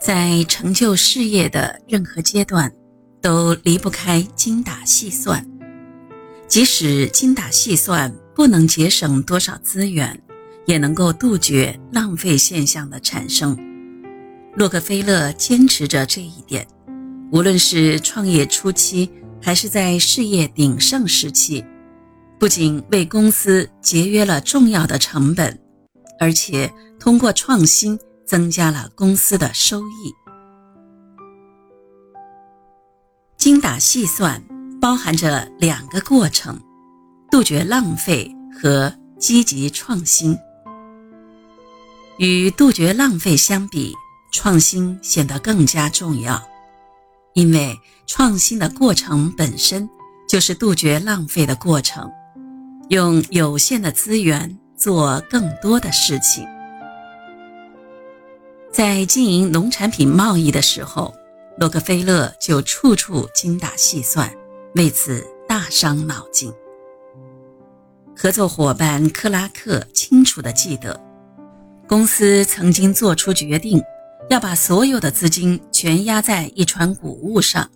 在成就事业的任何阶段，都离不开精打细算。即使精打细算不能节省多少资源，也能够杜绝浪费现象的产生。洛克菲勒坚持着这一点，无论是创业初期，还是在事业鼎盛时期，不仅为公司节约了重要的成本，而且通过创新增加了公司的收益。精打细算包含着两个过程：杜绝浪费和积极创新。与杜绝浪费相比，创新显得更加重要，因为创新的过程本身就是杜绝浪费的过程，用有限的资源做更多的事情。在经营农产品贸易的时候，洛克菲勒就处处精打细算，为此大伤脑筋。合作伙伴克拉克清楚地记得。公司曾经做出决定，要把所有的资金全压在一船谷物上，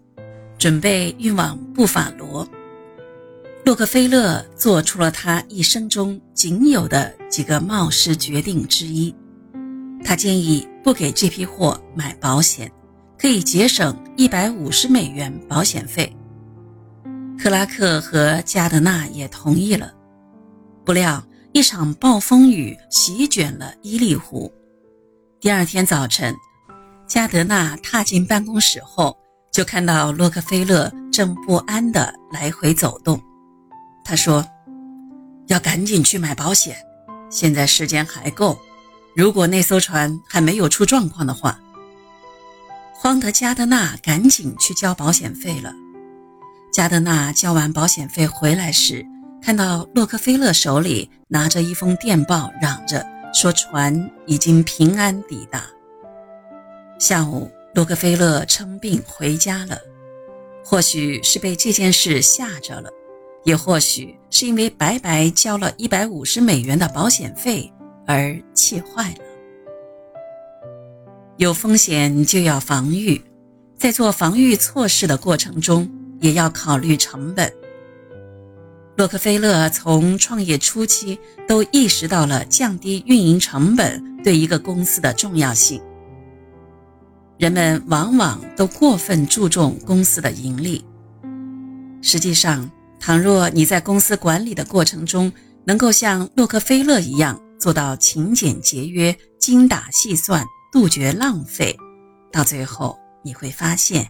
准备运往布法罗。洛克菲勒做出了他一生中仅有的几个冒失决定之一。他建议不给这批货买保险，可以节省一百五十美元保险费。克拉克和加德纳也同意了。不料。一场暴风雨席卷了伊利湖。第二天早晨，加德纳踏进办公室后，就看到洛克菲勒正不安地来回走动。他说：“要赶紧去买保险，现在时间还够。如果那艘船还没有出状况的话。”慌得加德纳赶紧去交保险费了。加德纳交完保险费回来时，看到洛克菲勒手里拿着一封电报，嚷着说船已经平安抵达。下午，洛克菲勒称病回家了，或许是被这件事吓着了，也或许是因为白白交了一百五十美元的保险费而气坏了。有风险就要防御，在做防御措施的过程中，也要考虑成本。洛克菲勒从创业初期都意识到了降低运营成本对一个公司的重要性。人们往往都过分注重公司的盈利。实际上，倘若你在公司管理的过程中能够像洛克菲勒一样做到勤俭节约、精打细算、杜绝浪费，到最后你会发现，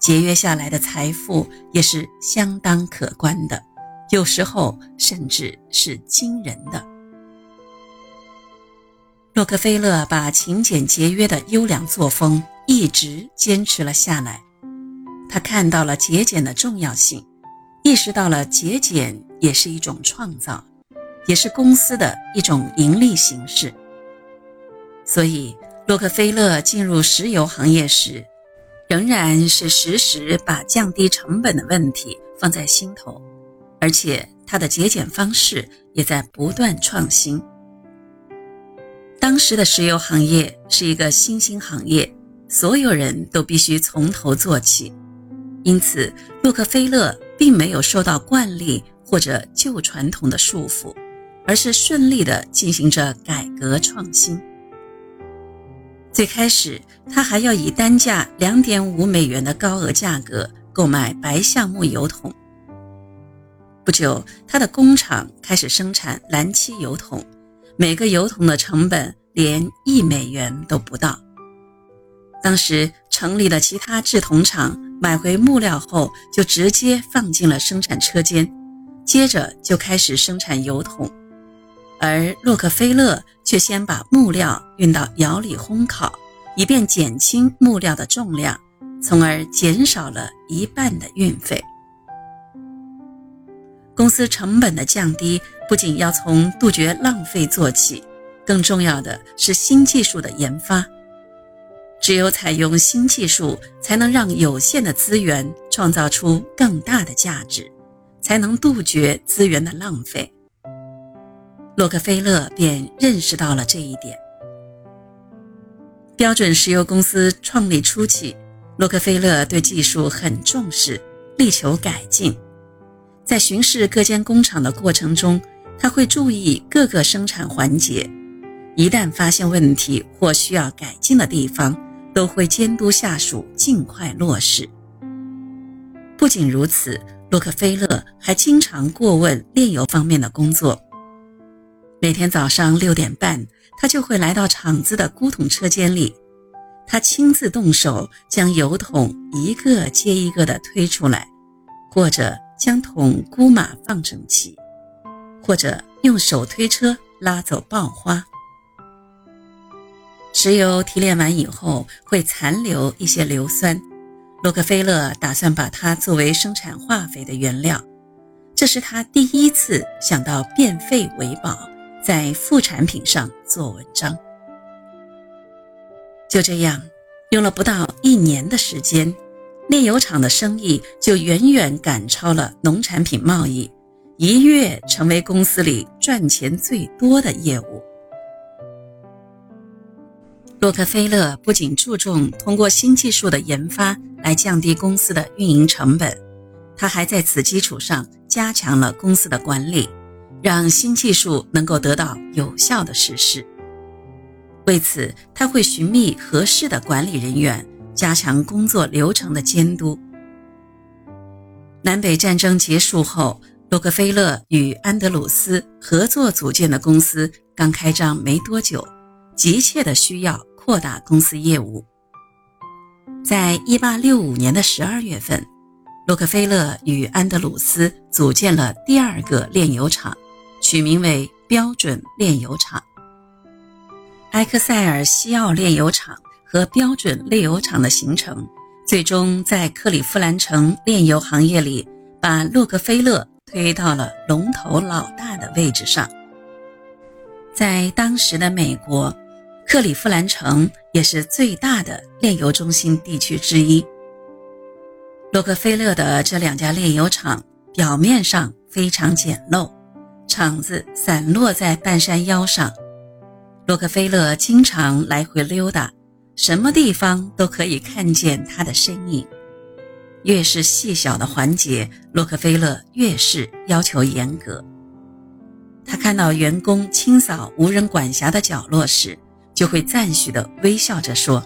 节约下来的财富也是相当可观的。有时候甚至是惊人的。洛克菲勒把勤俭节约的优良作风一直坚持了下来。他看到了节俭的重要性，意识到了节俭也是一种创造，也是公司的一种盈利形式。所以，洛克菲勒进入石油行业时，仍然是时时把降低成本的问题放在心头。而且，他的节俭方式也在不断创新。当时的石油行业是一个新兴行业，所有人都必须从头做起，因此，洛克菲勒并没有受到惯例或者旧传统的束缚，而是顺利地进行着改革创新。最开始，他还要以单价两点五美元的高额价格购买白橡木油桶。不久，他的工厂开始生产蓝漆油桶，每个油桶的成本连一美元都不到。当时城里的其他制铜厂买回木料后，就直接放进了生产车间，接着就开始生产油桶，而洛克菲勒却先把木料运到窑里烘烤，以便减轻木料的重量，从而减少了一半的运费。公司成本的降低不仅要从杜绝浪费做起，更重要的是新技术的研发。只有采用新技术，才能让有限的资源创造出更大的价值，才能杜绝资源的浪费。洛克菲勒便认识到了这一点。标准石油公司创立初期，洛克菲勒对技术很重视，力求改进。在巡视各间工厂的过程中，他会注意各个生产环节，一旦发现问题或需要改进的地方，都会监督下属尽快落实。不仅如此，洛克菲勒还经常过问炼油方面的工作。每天早上六点半，他就会来到厂子的钴桶车间里，他亲自动手将油桶一个接一个地推出来，或者将桶箍码放整齐。或者用手推车拉走爆花。石油提炼完以后会残留一些硫酸，洛克菲勒打算把它作为生产化肥的原料。这是他第一次想到变废为宝，在副产品上做文章。就这样，用了不到一年的时间，炼油厂的生意就远远赶超了农产品贸易。一跃成为公司里赚钱最多的业务。洛克菲勒不仅注重通过新技术的研发来降低公司的运营成本，他还在此基础上加强了公司的管理，让新技术能够得到有效的实施。为此，他会寻觅合适的管理人员，加强工作流程的监督。南北战争结束后。洛克菲勒与安德鲁斯合作组建的公司刚开张没多久，急切的需要扩大公司业务。在1865年的12月份，洛克菲勒与安德鲁斯组建了第二个炼油厂，取名为标准炼油厂。埃克塞尔西奥炼油厂和标准炼油厂的形成，最终在克利夫兰城炼油行业里把洛克菲勒。推到了龙头老大的位置上。在当时的美国，克利夫兰城也是最大的炼油中心地区之一。洛克菲勒的这两家炼油厂表面上非常简陋，厂子散落在半山腰上。洛克菲勒经常来回溜达，什么地方都可以看见他的身影。越是细小的环节，洛克菲勒越是要求严格。他看到员工清扫无人管辖的角落时，就会赞许地微笑着说：“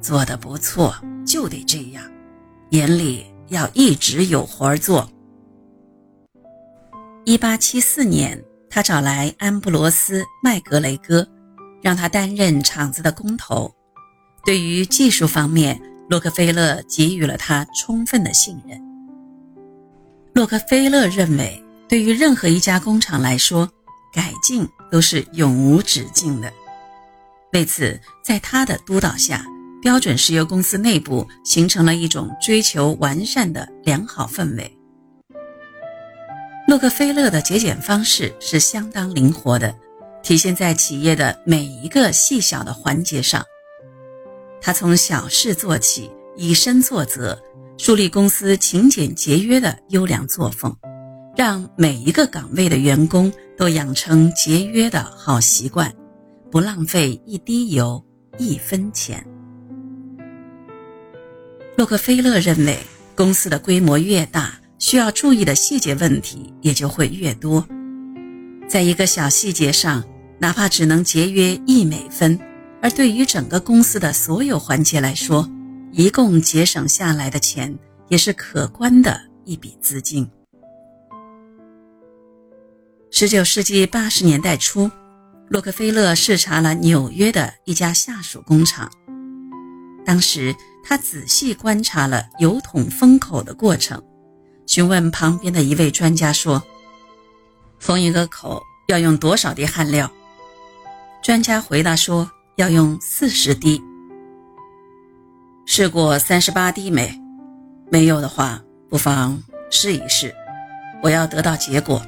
做得不错，就得这样，眼里要一直有活儿做。”1874 年，他找来安布罗斯·麦格雷戈，让他担任厂子的工头，对于技术方面。洛克菲勒给予了他充分的信任。洛克菲勒认为，对于任何一家工厂来说，改进都是永无止境的。为此，在他的督导下，标准石油公司内部形成了一种追求完善的良好氛围。洛克菲勒的节俭方式是相当灵活的，体现在企业的每一个细小的环节上。他从小事做起，以身作则，树立公司勤俭节约的优良作风，让每一个岗位的员工都养成节约的好习惯，不浪费一滴油、一分钱。洛克菲勒认为，公司的规模越大，需要注意的细节问题也就会越多。在一个小细节上，哪怕只能节约一美分。而对于整个公司的所有环节来说，一共节省下来的钱也是可观的一笔资金。十九世纪八十年代初，洛克菲勒视察了纽约的一家下属工厂。当时他仔细观察了油桶封口的过程，询问旁边的一位专家说：“封一个口要用多少滴焊料？”专家回答说。要用四十滴，试过三十八滴没？没有的话，不妨试一试。我要得到结果。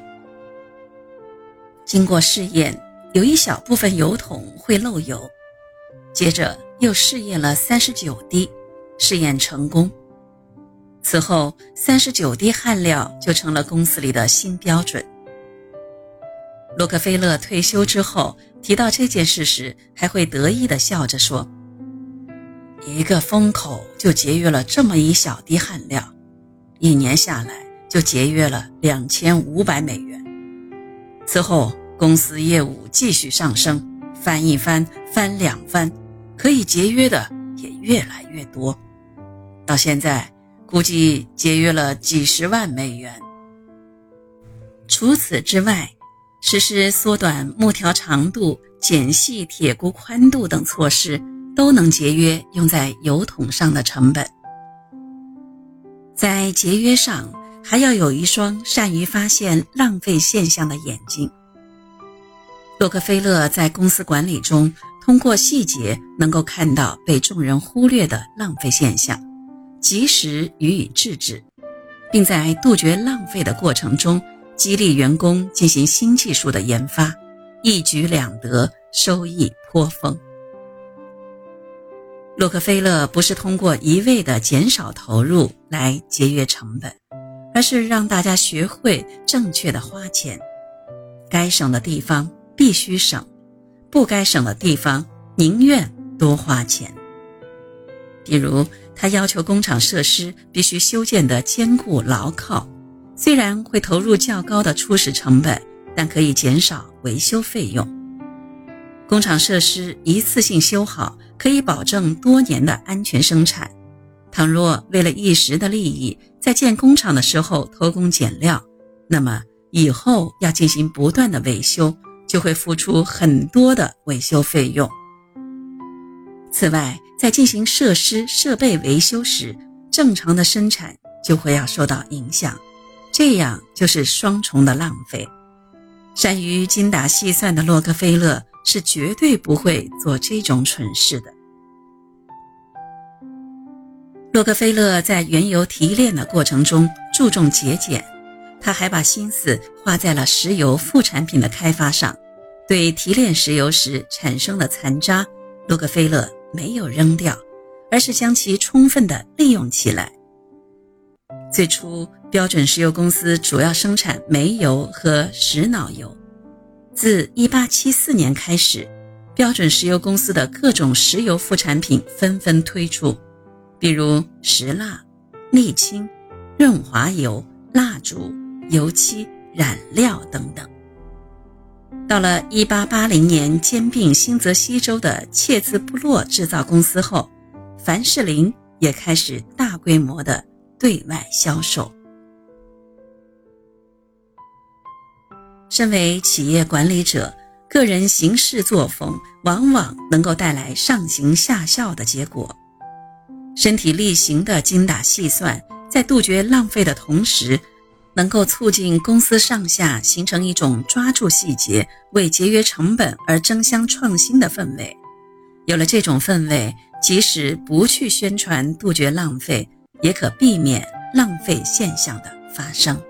经过试验，有一小部分油桶会漏油。接着又试验了三十九滴，试验成功。此后，三十九滴焊料就成了公司里的新标准。洛克菲勒退休之后提到这件事时，还会得意地笑着说：“一个风口就节约了这么一小滴汗料，一年下来就节约了两千五百美元。此后，公司业务继续上升，翻一番，翻两番，可以节约的也越来越多。到现在，估计节约了几十万美元。除此之外，实施缩短木条长度、减细铁箍宽度等措施，都能节约用在油桶上的成本。在节约上，还要有一双善于发现浪费现象的眼睛。洛克菲勒在公司管理中，通过细节能够看到被众人忽略的浪费现象，及时予以制止，并在杜绝浪费的过程中。激励员工进行新技术的研发，一举两得，收益颇丰。洛克菲勒不是通过一味的减少投入来节约成本，而是让大家学会正确的花钱，该省的地方必须省，不该省的地方宁愿多花钱。比如，他要求工厂设施必须修建得坚固牢靠。虽然会投入较高的初始成本，但可以减少维修费用。工厂设施一次性修好，可以保证多年的安全生产。倘若为了一时的利益，在建工厂的时候偷工减料，那么以后要进行不断的维修，就会付出很多的维修费用。此外，在进行设施设备维修时，正常的生产就会要受到影响。这样就是双重的浪费。善于精打细算的洛克菲勒是绝对不会做这种蠢事的。洛克菲勒在原油提炼的过程中注重节俭，他还把心思花在了石油副产品的开发上。对提炼石油时产生的残渣，洛克菲勒没有扔掉，而是将其充分的利用起来。最初，标准石油公司主要生产煤油和石脑油。自1874年开始，标准石油公司的各种石油副产品纷纷推出，比如石蜡、沥青、润滑油、蜡烛、油漆、染料等等。到了1880年兼并新泽西州的切兹部落制造公司后，凡士林也开始大规模的。对外销售。身为企业管理者，个人行事作风往往能够带来上行下效的结果。身体力行的精打细算，在杜绝浪费的同时，能够促进公司上下形成一种抓住细节、为节约成本而争相创新的氛围。有了这种氛围，即使不去宣传杜绝浪费。也可避免浪费现象的发生。